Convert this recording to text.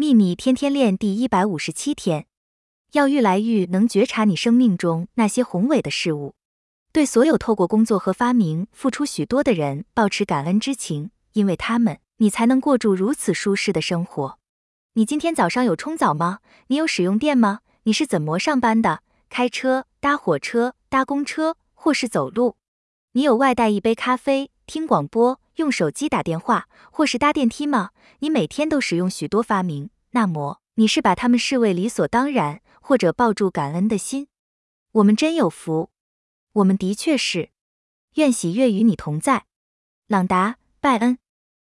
秘密天天练第一百五十七天，要愈来愈能觉察你生命中那些宏伟的事物，对所有透过工作和发明付出许多的人保持感恩之情，因为他们，你才能过住如此舒适的生活。你今天早上有冲澡吗？你有使用电吗？你是怎么上班的？开车、搭火车、搭公车，或是走路？你有外带一杯咖啡、听广播、用手机打电话，或是搭电梯吗？你每天都使用许多发明，那么你是把它们视为理所当然，或者抱住感恩的心？我们真有福，我们的确是。愿喜悦与你同在，朗达·拜恩。